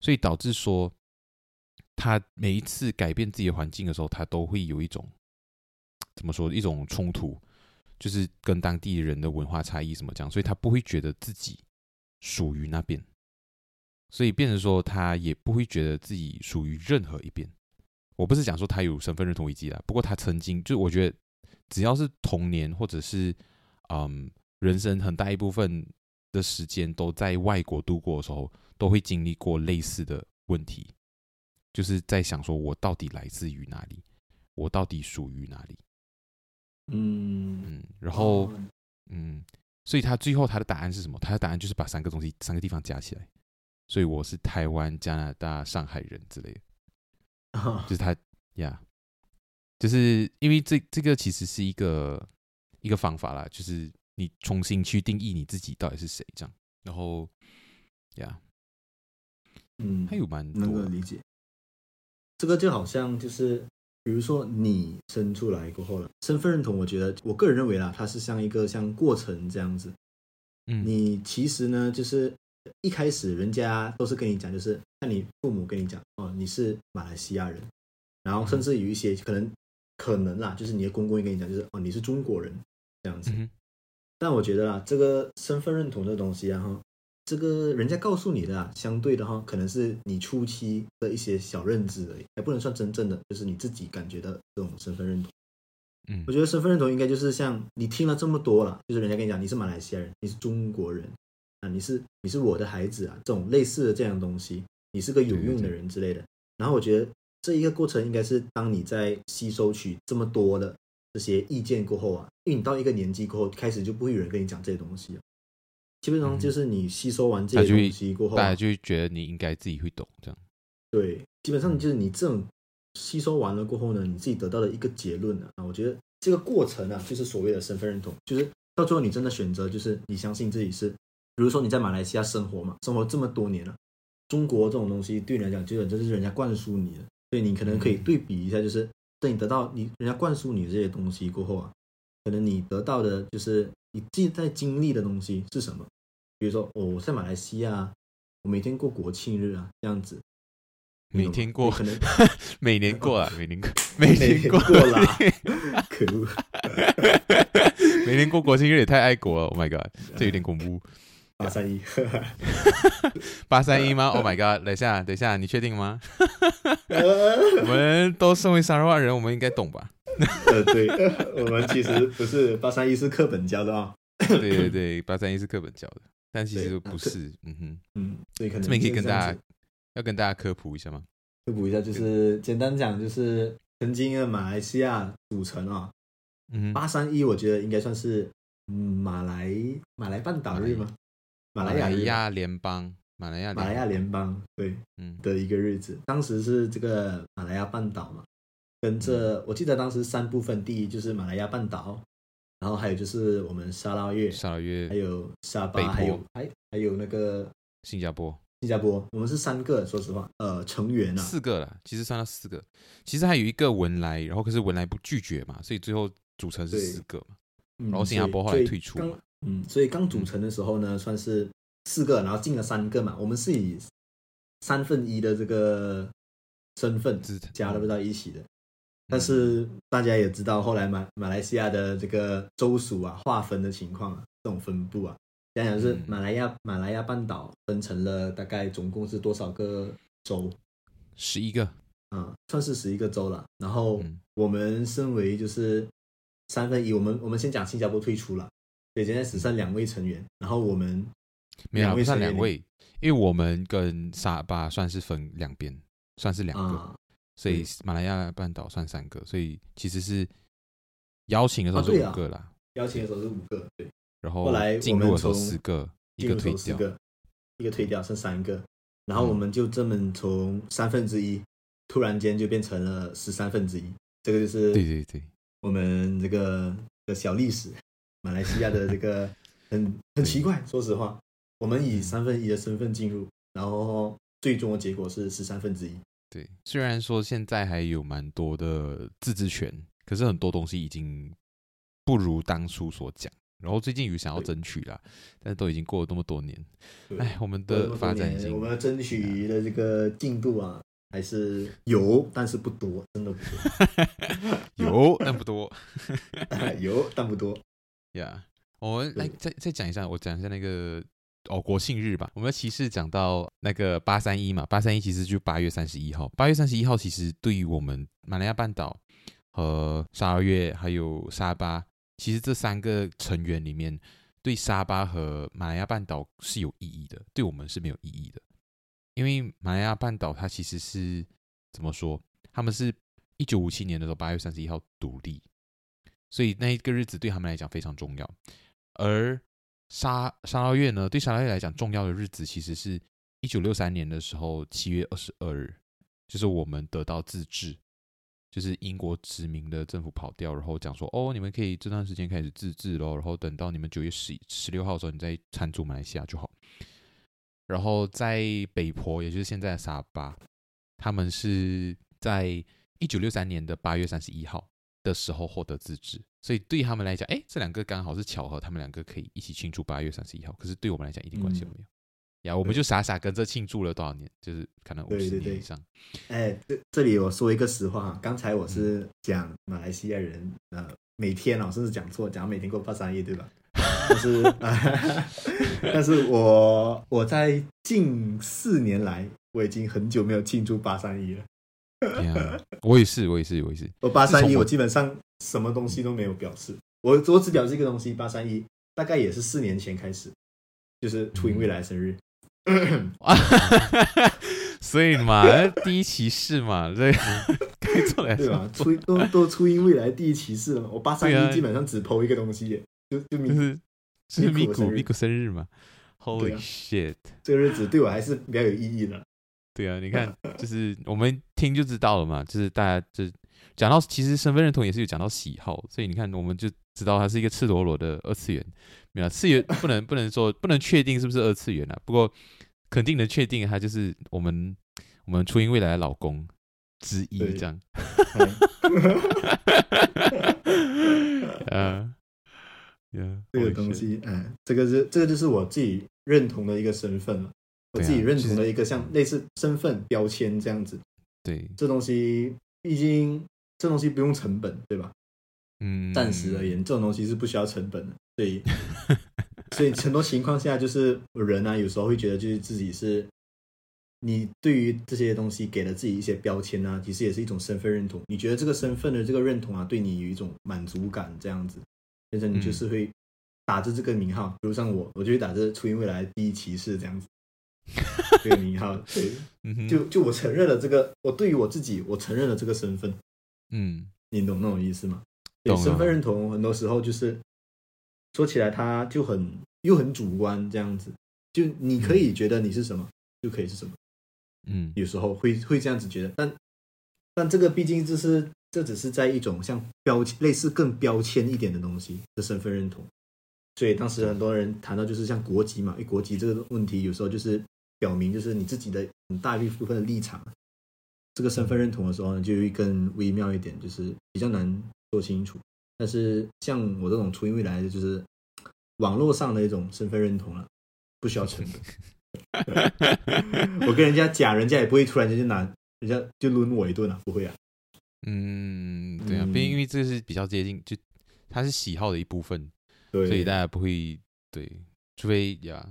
所以导致说，他每一次改变自己的环境的时候，他都会有一种怎么说一种冲突，就是跟当地人的文化差异什么讲，所以他不会觉得自己属于那边，所以变成说他也不会觉得自己属于任何一边。我不是讲说他有身份认同危机啦，不过他曾经就我觉得，只要是童年或者是嗯人生很大一部分的时间都在外国度过的时候，都会经历过类似的问题，就是在想说我到底来自于哪里，我到底属于哪里？嗯嗯，然后嗯，所以他最后他的答案是什么？他的答案就是把三个东西三个地方加起来，所以我是台湾、加拿大、上海人之类的。*laughs* 就是他呀，就是因为这这个其实是一个一个方法啦，就是你重新去定义你自己到底是谁这样，然后呀，嗯，还有蛮能够理解。这个就好像就是，比如说你生出来过后了，身份认同，我觉得我个人认为啦，它是像一个像过程这样子。嗯，你其实呢，就是。一开始人家都是跟你讲，就是像你父母跟你讲哦，你是马来西亚人，然后甚至有一些可能可能啦，就是你的公公也跟你讲，就是哦，你是中国人这样子。嗯、但我觉得啊，这个身份认同这东西啊，哈，这个人家告诉你的啊，相对的哈，可能是你初期的一些小认知而已，还不能算真正的，就是你自己感觉的这种身份认同。嗯，我觉得身份认同应该就是像你听了这么多了，就是人家跟你讲你是马来西亚人，你是中国人。啊，你是你是我的孩子啊，这种类似的这样东西，你是个有用的人之类的。然后我觉得这一个过程应该是当你在吸收取这么多的这些意见过后啊，因为你到一个年纪过后，开始就不会有人跟你讲这些东西了，基本上就是你吸收完这些东西过后，大家就觉得你应该自己会懂这样。对，基本上就是你这种吸收完了过后呢，你自己得到的一个结论啊，我觉得这个过程啊，就是所谓的身份认同，就是到最后你真的选择，就是你相信自己是。比如说你在马来西亚生活嘛，生活这么多年了，中国这种东西对你来讲，基本就是人家灌输你的，所以你可能可以对比一下，就是等你得到你人家灌输你的这些东西过后啊，可能你得到的就是你自己在经历的东西是什么？比如说，哦，我在马来西亚，我每天过国庆日啊，这样子，每天过，可能 *laughs* 每年过啊，*laughs* *laughs* 每年过，每年过啦，可恶，每年过国庆日也太爱国了，Oh my god，这有点恐怖。八三一，八三一吗？Oh my god！等一下，等一下，你确定吗？*laughs* 我们都身为沙拉瓦人，我们应该懂吧？呃，对，我们其实不是八三一，是课本教的啊。对对对，八三一是课本教的，但其实不是。嗯哼，嗯，所以可能这边可以跟大家要跟大家科普一下吗？科普一下，就是简单讲，就是曾经的马来西亚组成啊。嗯，八三一，我觉得应该算是马来马来半岛日吗？马来亚联邦，马来亚马来亚联邦，对，嗯，的一个日子。当时是这个马来亚半岛嘛，跟这我记得当时三部分，第一就是马来亚半岛，然后还有就是我们沙拉越，沙拉越，还有沙巴，还有还还有那个新加坡，新加坡，我们是三个，说实话，呃，成员啊，四个了，其实算到四个，其实还有一个文莱，然后可是文莱不拒绝嘛，所以最后组成是四个嘛，然后新加坡后来退出嘛。嗯，所以刚组成的时候呢，算是四个，然后进了三个嘛。我们是以三分一的这个身份加入到一起的。但是大家也知道，后来马马来西亚的这个州属啊，划分的情况啊，这种分布啊，想想是马来亚马来亚半岛分成了大概总共是多少个州？十一个，嗯，算是十一个州了。然后我们身为就是三分一，我们我们先讲新加坡退出了。对，现在只剩两位成员，然后我们没有不算两位，因为我们跟沙巴算是分两边，算是两个，啊、所以马来亚半岛算三个，所以其实是邀请的时候是五个啦，啊啊、邀请的时候是五个，对，然后来进入的时候四个，一个退掉，一个退掉剩三个，然后我们就这么从三分之一、嗯、突然间就变成了十三分之一，这个就是对对对，我们这个的小历史。马来西亚的这个很 *laughs* 很奇怪，说实话，我们以三分一的身份进入，然后最终的结果是十三分之一。对，虽然说现在还有蛮多的自治权，可是很多东西已经不如当初所讲。然后最近有想要争取啦，但是都已经过了这么多年，哎，我们的发展已经，我们争取的这个进度啊，还是有，但是不多，真的不多，*laughs* 有但不多，*laughs* 有但不多。呀，yeah, 我们来再再讲一下，我讲一下那个哦国庆日吧。我们的骑士讲到那个八三一嘛，八三一其实就八月三十一号。八月三十一号其实对于我们马来亚半岛和沙捞越还有沙巴，其实这三个成员里面，对沙巴和马来亚半岛是有意义的，对我们是没有意义的。因为马来亚半岛它其实是怎么说？他们是一九五七年的时候八月三十一号独立，所以那一个日子对他们来讲非常重要。而沙沙捞月呢，对沙捞月来讲重要的日子，其实是一九六三年的时候七月二十二日，就是我们得到自治，就是英国殖民的政府跑掉，然后讲说哦，你们可以这段时间开始自治喽，然后等到你们九月十十六号的时候，你再参驻马来西亚就好。然后在北婆，也就是现在的沙巴，他们是在一九六三年的八月三十一号的时候获得自治，所以对他们来讲，哎，这两个刚好是巧合，他们两个可以一起庆祝八月三十一号。可是对我们来讲，一点关系都没有。呀、嗯，我们就傻傻跟着庆祝了多少年，就是可能五十年以上。哎，这这里我说一个实话哈，刚才我是讲马来西亚人，呃，每天啊，甚至讲错，讲每天过八三一，对吧？但是，*laughs* 但是我我在近四年来，我已经很久没有庆祝八三一了。*laughs* Yeah, 我也是，我也是，我也是。我八三一，我基本上什么东西都没有表示。我我只表示一个东西，八三一大概也是四年前开始，就是初音未来生日。*laughs* 所以嘛，第一骑士嘛，对，*laughs* 该做来对吧？初都都初音未来第一骑士了嘛。我八三一基本上只 po 一个东西，就就名字。是咪咕咪咕生日嘛？Holy shit！这个日子对我还是比较有意义的。对啊，你看，*laughs* 就是我们听就知道了嘛。就是大家就讲到，其实身份认同也是有讲到喜好，所以你看，我们就知道他是一个赤裸裸的二次元。没有次元不能不能说不能确定是不是二次元啊？不过肯定能确定，他就是我们我们初音未来的老公之一这样。嗯。*laughs* Yeah, *laughs* 这个东西，嗯，这个是这个就是我自己认同的一个身份了，我自己认同的一个像类似身份标签这样子。对，这东西毕竟这东西不用成本，对吧？嗯，暂时而言，这种东西是不需要成本的，所以 *laughs* 所以很多情况下就是人啊，有时候会觉得就是自己是，你对于这些东西给了自己一些标签啊，其实也是一种身份认同。你觉得这个身份的这个认同啊，对你有一种满足感，这样子。变成你就是会打着这个名号，嗯、比如像我，我就会打着初音未来第一骑士这样子，这个名号，对，就就我承认了这个，我对于我自己，我承认了这个身份，嗯，你懂那种意思吗？对，身份认同很多时候就是说起来，它就很又很主观，这样子，就你可以觉得你是什么，嗯、就可以是什么，嗯，有时候会会这样子觉得，但但这个毕竟就是。这只是在一种像标签类似更标签一点的东西的身份认同，所以当时很多人谈到就是像国籍嘛，因为国籍这个问题有时候就是表明就是你自己的很大一部分的立场，这个身份认同的时候呢，就会更微妙一点，就是比较难说清楚。但是像我这种初音未来的，就是网络上的一种身份认同了，不需要成本。*laughs* 我跟人家讲，人家也不会突然间就拿人家就抡我一顿啊，不会啊。嗯，对啊，毕竟因为这是比较接近，就它是喜好的一部分，对，所以大家不会对，除非呀，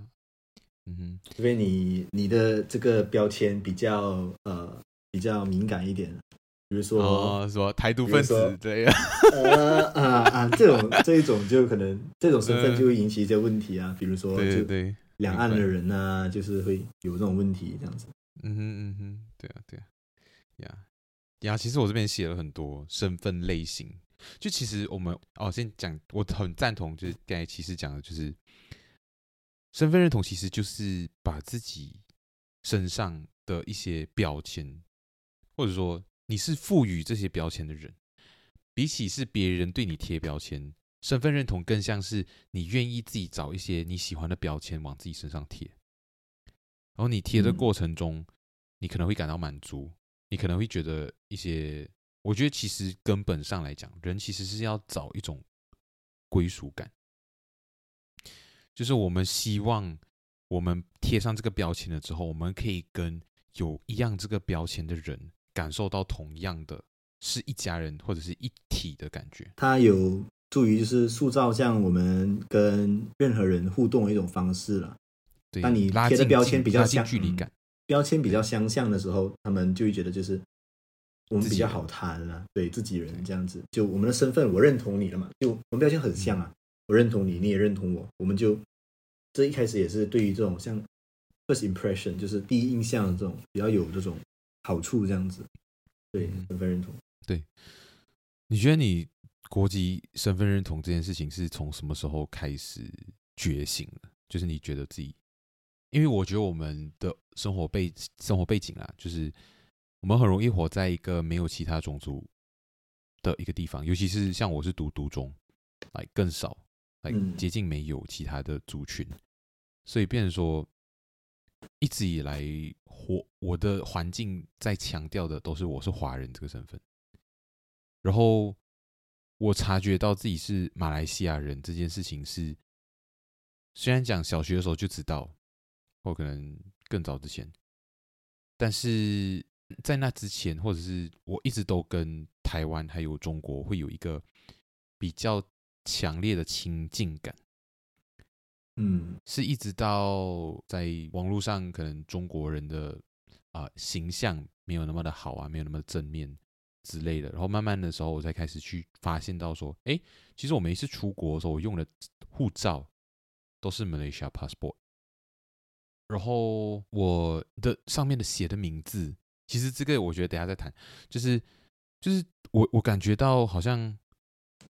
嗯哼，除非你你的这个标签比较呃比较敏感一点，比如说哦，说台独分子对呀，呃 *laughs* 啊啊这种这一种就可能这种身份就会引起一些问题啊，比如说对对两岸的人呢，就是会有这种问题这样子，嗯哼嗯哼，对啊对啊，呀。呀，其实我这边写了很多身份类型，就其实我们哦，先讲，我很赞同，就是刚才其实讲的，就是身份认同，其实就是把自己身上的一些标签，或者说你是赋予这些标签的人，比起是别人对你贴标签，身份认同更像是你愿意自己找一些你喜欢的标签往自己身上贴，然后你贴的过程中，嗯、你可能会感到满足。你可能会觉得一些，我觉得其实根本上来讲，人其实是要找一种归属感，就是我们希望我们贴上这个标签了之后，我们可以跟有一样这个标签的人感受到同样的是一家人或者是一体的感觉。它有助于就是塑造像我们跟任何人互动的一种方式了。当你贴的标签比较相距离感，标签比较相像的时候，他们就会觉得就是我们比较好谈了，对自己人这样子。就我们的身份，我认同你了嘛？就我们标签很像啊，我认同你，你也认同我，我们就这一开始也是对于这种像 first impression，就是第一印象的这种比较有这种好处这样子。对，身份认同。对，你觉得你国籍身份认同这件事情是从什么时候开始觉醒的？就是你觉得自己，因为我觉得我们的生活背生活背景啊，就是我们很容易活在一个没有其他种族的一个地方，尤其是像我是读独中，来更少，来接近没有其他的族群，所以变成说。一直以来，我我的环境在强调的都是我是华人这个身份，然后我察觉到自己是马来西亚人这件事情是，虽然讲小学的时候就知道，或可能更早之前，但是在那之前，或者是我一直都跟台湾还有中国会有一个比较强烈的亲近感。嗯，是一直到在网络上，可能中国人的啊、呃、形象没有那么的好啊，没有那么正面之类的。然后慢慢的时候，我才开始去发现到说，哎，其实我每一次出国的时候，我用的护照都是 Malaysia passport。然后我的上面的写的名字，其实这个我觉得等下再谈，就是就是我我感觉到好像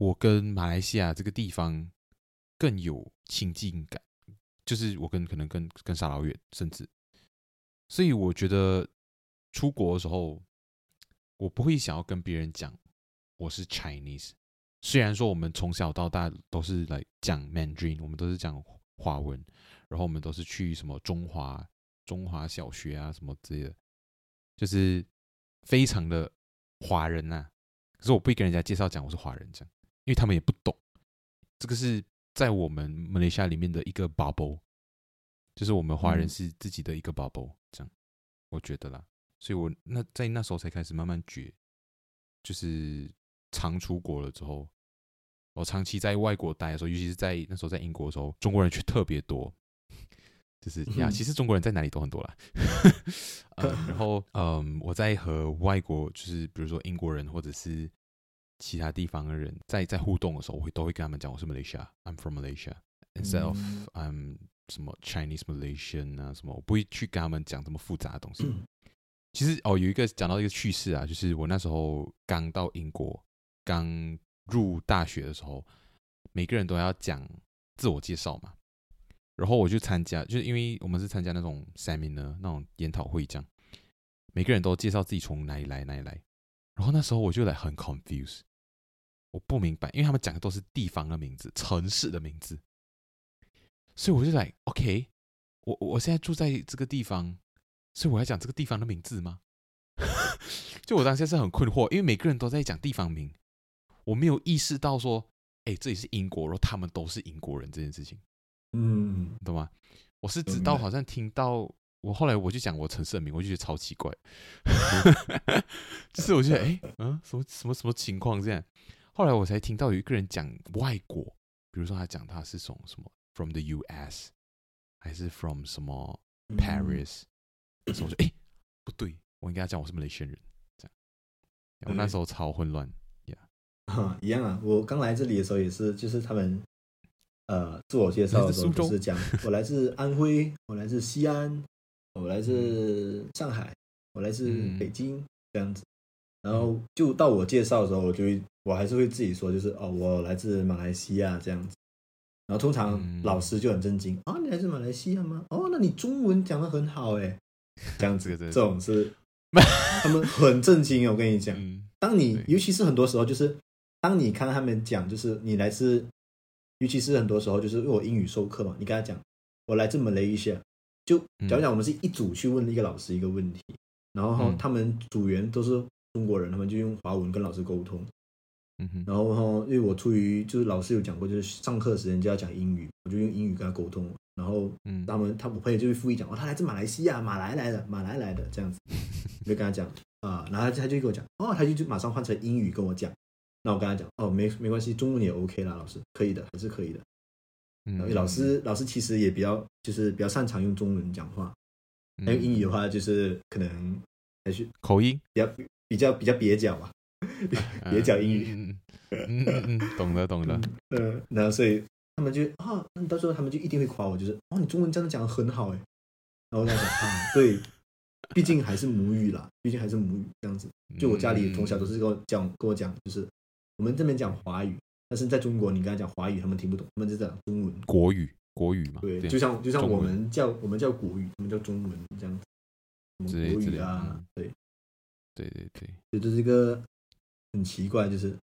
我跟马来西亚这个地方。更有亲近感，就是我跟可能跟跟沙老远，甚至，所以我觉得出国的时候，我不会想要跟别人讲我是 Chinese。虽然说我们从小到大都是来讲 Mandarin，我们都是讲华文，然后我们都是去什么中华中华小学啊什么之类的，就是非常的华人呐、可是我不会跟人家介绍讲我是华人这样，因为他们也不懂，这个是。在我们马来西亚里面的一个 bubble，就是我们华人是自己的一个 bubble，这样我觉得啦。所以我那在那时候才开始慢慢觉，就是常出国了之后，我长期在外国待的时候，尤其是在那时候在英国的时候，中国人却特别多。就是呀，其实中国人在哪里都很多啦。*laughs* 呃，然后嗯，我在和外国，就是比如说英国人或者是。其他地方的人在在互动的时候，我会都会跟他们讲我是 Malaysia，I'm from Malaysia instead of I'm 什么 Chinese Malaysian 啊什么，我不会去跟他们讲这么复杂的东西。其实哦，有一个讲到一个趣事啊，就是我那时候刚到英国，刚入大学的时候，每个人都要讲自我介绍嘛，然后我就参加，就是因为我们是参加那种 seminar 那种研讨会，这样。每个人都介绍自己从哪里来哪里来，然后那时候我就来很 confused。我不明白，因为他们讲的都是地方的名字、城市的名字，所以我就来 OK，我我现在住在这个地方，所以我要讲这个地方的名字吗？*laughs* 就我当时是很困惑，因为每个人都在讲地方名，我没有意识到说，哎，这里是英国，然后他们都是英国人这件事情，嗯，懂吗？我是直到好像听到我后来我就讲我城市的名，我就觉得超奇怪，*laughs* 就是我觉得哎，嗯，什么什么什么情况这样？后来我才听到有一个人讲外国，比如说他讲他是从什么 from the U.S. 还是 from 什么 Paris，所以、嗯、我就哎不对，我应该要讲我是马来西亚人，这样。我那时候超混乱，呀、嗯，啊、yeah，一样啊。我刚来这里的时候也是，就是他们呃自我介绍的时候就是讲 *laughs* 我来自安徽，我来自西安，我来自上海，我来自北京、嗯、这样子。然后就到我介绍的时候，我就会我还是会自己说，就是哦，我来自马来西亚这样子。然后通常老师就很震惊啊、你来自马来西亚吗？哦，那你中文讲的很好哎，这样子，这种是他们很震惊。我跟你讲，当你尤其是很多时候，就是当你看到他们讲，就是你来自，尤其是很多时候，就是因为我英语授课嘛，你跟他讲我来自马来西亚，就假如讲我们是一组去问一个老师一个问题，然后他们组员都是。中国人，他们就用华文跟老师沟通，嗯哼，然后因为我出于就是老师有讲过，就是上课时间就要讲英语，我就用英语跟他沟通，然后嗯，他们他我朋友就会附议讲，哦，他来自马来西亚，马来来的，马来来的这样子，我就跟他讲啊，然后他就跟我讲，哦，他就就马上换成英语跟我讲，那我跟他讲，哦，没没关系，中文也 OK 啦，老师可以的，还是可以的，嗯，老师老师其实也比较就是比较擅长用中文讲话，还有英语的话就是可能还是口音比较比较比较蹩脚吧，*laughs* 蹩脚英语。嗯嗯嗯，懂了懂了。*laughs* 嗯，然后所以他们就啊，到时候他们就一定会夸我，就是哦，你中文真的讲的很好哎。然后我讲啊，对，毕竟还是母语啦，毕竟还是母语这样子。就我家里从小都是跟我讲跟我讲，就是我们这边讲华语。但是在中国，你刚才讲华语，他们听不懂，他们就讲中文。国语，国语嘛。对，就像就像我们叫我们叫国语，他们叫中文这样子。国语啊，对，对对对，就这是一个很奇怪，就是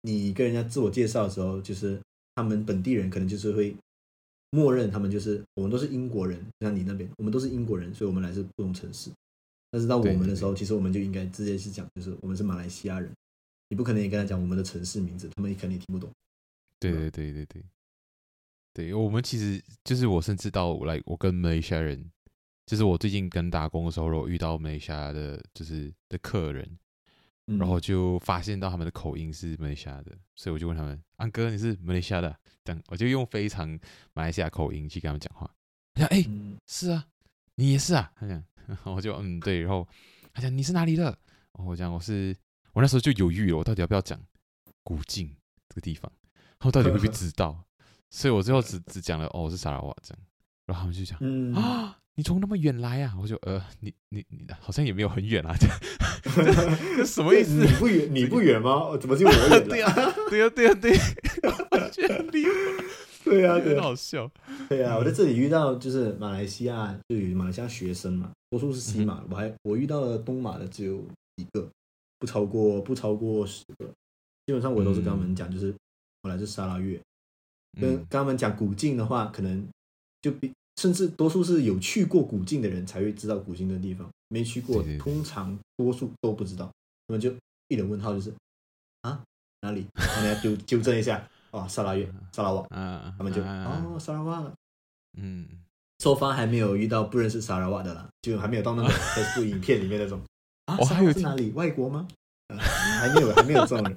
你跟人家自我介绍的时候，就是他们本地人可能就是会默认他们就是我们都是英国人，像你那边，我们都是英国人，所以我们来自不同城市。但是到我们的时候，其实我们就应该直接是讲，就是我们是马来西亚人。你不可能也跟他讲我们的城市名字，他们也肯定听不懂。对对对对对，对我们其实就是我甚至到来，我跟马来西亚人，就是我最近跟打工的时候，我遇到马来西亚的，就是的客人，然后就发现到他们的口音是马来西亚的，所以我就问他们：“安哥，你是马来西亚的？”等我就用非常马来西亚口音去跟他们讲话。他讲：“哎，是啊，你也是啊。”他讲，*laughs* 我就嗯对，然后他讲：“你是哪里的？”我讲：“我是。”我那时候就犹豫了，我到底要不要讲古晋这个地方？他们到底会不会 *laughs* 知道？所以我最后只只讲了哦，我是沙拉瓦这样。然后他们就讲、嗯、啊，你从那么远来啊？我就呃，你你你好像也没有很远啊，*laughs* 这样这什么意思？你不远你不远吗？怎么就我远？对呀对呀对呀对，*laughs* 对呀，很好笑。对呀，我在这里遇到就是马来西亚，就有马来西亚学生嘛，多数是西马，嗯、我还我遇到了东马的只有一个。不超过不超过十个，基本上我都是跟他们讲，就是我来自沙拉越，嗯、跟跟他们讲古晋的话，可能就比甚至多数是有去过古晋的人才会知道古晋的地方，没去过，通常多数都不知道，那么就一脸问号，就是啊哪里？我们要纠纠正一下，*laughs* 哦，沙拉越，沙拉瓦，嗯，他们就哦沙拉瓦，嗯，收发还没有遇到不认识沙拉瓦的啦，就还没有到那种在做影片里面那种。啊，还有是哪里？外国吗？啊、*laughs* 还没有，还没有这种。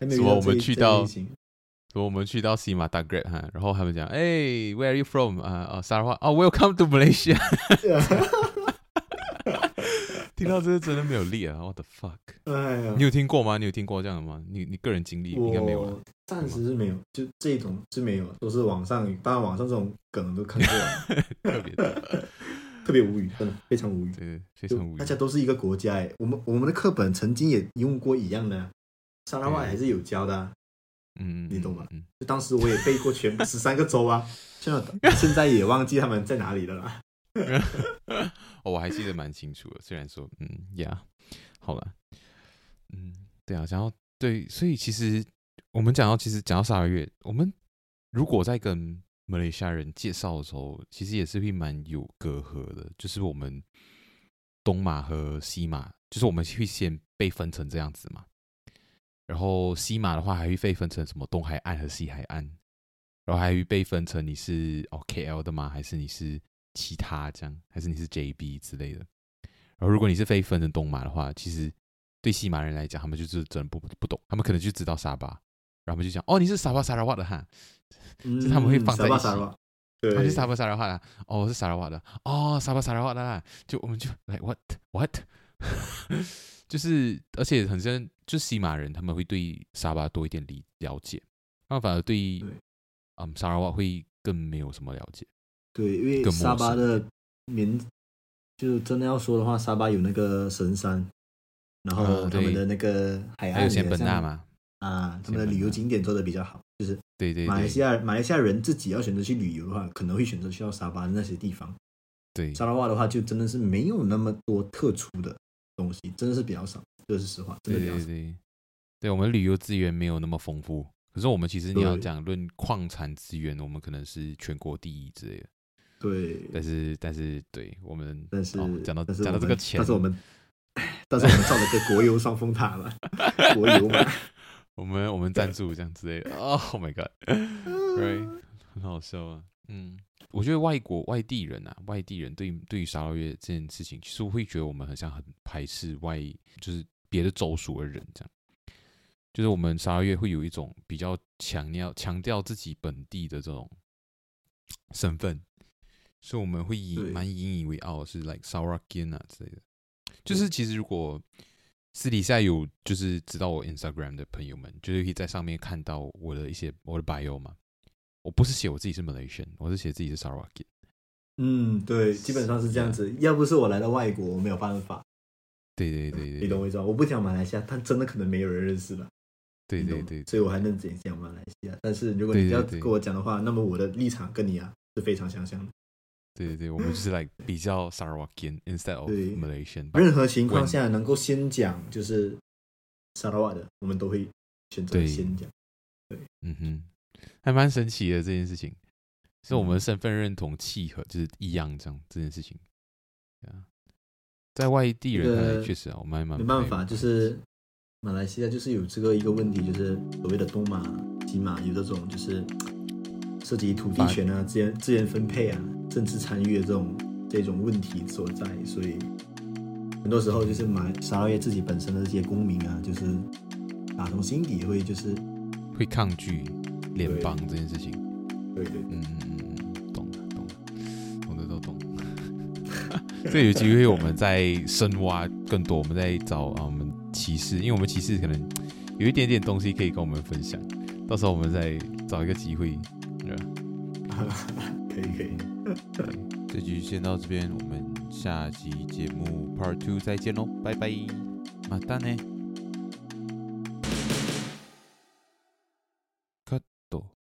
什么？我们去到，我们去到西马大 great 哈，然后他们讲，哎，Where are you from？啊啊，沙拉瓦。哦，Welcome to Malaysia。*laughs* *laughs* 听到这是真的没有力啊！What the fuck？哎呀，你有听过吗？你有听过这样的吗？你你个人经历应该没有。暂时是没有，就这种是没有，都是网上，当然网上这种梗都看过了，特别的。特别无语，真的非常无语，对，非常无语。大家都是一个国家哎，我们我们的课本曾经也用过一样的，沙拉瓦还是有教的，啊，嗯，你懂吗？就当时我也背过全 *laughs* 十三个州啊，现在现在也忘记他们在哪里了啦。*laughs* 哦，我还记得蛮清楚的，虽然说，嗯呀，yeah, 好了，嗯，对啊，然后对，所以其实我们讲到，其实讲到沙拉月，我们如果在跟马来西亚人介绍的时候，其实也是会蛮有隔阂的。就是我们东马和西马，就是我们会先被分成这样子嘛。然后西马的话，还会被分成什么东海岸和西海岸，然后还会被分成你是哦 KL 的吗？还是你是其他这样？还是你是 JB 之类的？然后如果你是被分成东马的话，其实对西马人来讲，他们就是真的不不懂，他们可能就知道沙巴，然后我们就讲哦，你是沙巴沙拉瓦的哈。*laughs* 就他们会放在一起，对，是沙巴沙拉瓦的，哦，是沙拉瓦的，哦，沙巴沙拉瓦的，就我们就来 what what，*laughs* 就是而且很像，就西马人他们会对沙巴多一点理了解，那反而对，嗯，沙拉瓦会更没有什么了解，对，因为沙巴的名，就真的要说的话，沙巴有那个神山，然后他们的那个海岸还有仙本那嘛，啊，他们的旅游景点做的比较好。就是对对，马来西亚马来西亚人自己要选择去旅游的话，可能会选择去到沙巴那些地方。对，沙拉瓦的话，就真的是没有那么多特殊的东西，真的是比较少，这是实话，真的比较少。对对对，对我们旅游资源没有那么丰富，可是我们其实你要讲论矿产资源，我们可能是全国第一之类的。对，但是但是对我们，但是讲到讲到这个钱，但是我们，*laughs* 但是我们造了个国油双峰塔嘛，*laughs* 国油嘛。我们我们赞助这样之类的，Oh my God，Right，*laughs* *laughs* 很好笑啊。嗯，我觉得外国外地人啊，外地人对对于沙捞越这件事情，其实我会觉得我们很像很排斥外，就是别的州属的人这样。就是我们沙拉越会有一种比较强调强调自己本地的这种身份，所以我们会以蛮引以为傲，是 like Sarawak 啊之类的。就是其实如果私底下有就是知道我 Instagram 的朋友们，就是可以在上面看到我的一些我的 bio 嘛。我不是写我自己是 Malaysian，我是写自己是 Sarawak。嗯，对，基本上是这样子。要不是我来到外国，我没有办法。对对对对，你懂我意思吧？我不讲马来西亚，但真的可能没有人认识了。对对对，所以我还能直接讲马来西亚。但是如果你要跟我讲的话，那么我的立场跟你啊是非常相像的。对对对，我们就是来比较 Sarawakian instead of Malaysian。任何情况下能够先讲就是 Sarawak 的，我们都会选择先讲。对，嗯哼，还蛮神奇的这件事情，是我们身份认同契合，就是一样这样这件事情。在外地人确实啊，我们还蛮没办法，就是。马来西亚就是有这个一个问题，就是所谓的东马、西马有这种就是涉及土地权啊、资源资源分配啊、政治参与的这种这种问题所在，所以很多时候就是马沙劳越自己本身的这些公民啊，就是打从心底会就是会抗拒联邦这件事情。对对，嗯嗯嗯，懂的懂的，懂的都懂。*laughs* 所以有机会我们再深挖更多，我们再找啊我们。骑士，因为我们骑士可能有一点点东西可以跟我们分享，到时候我们再找一个机会？可以可以，*laughs* 这局先到这边，我们下期节目 Part Two 再见喽，拜拜，马蛋呢？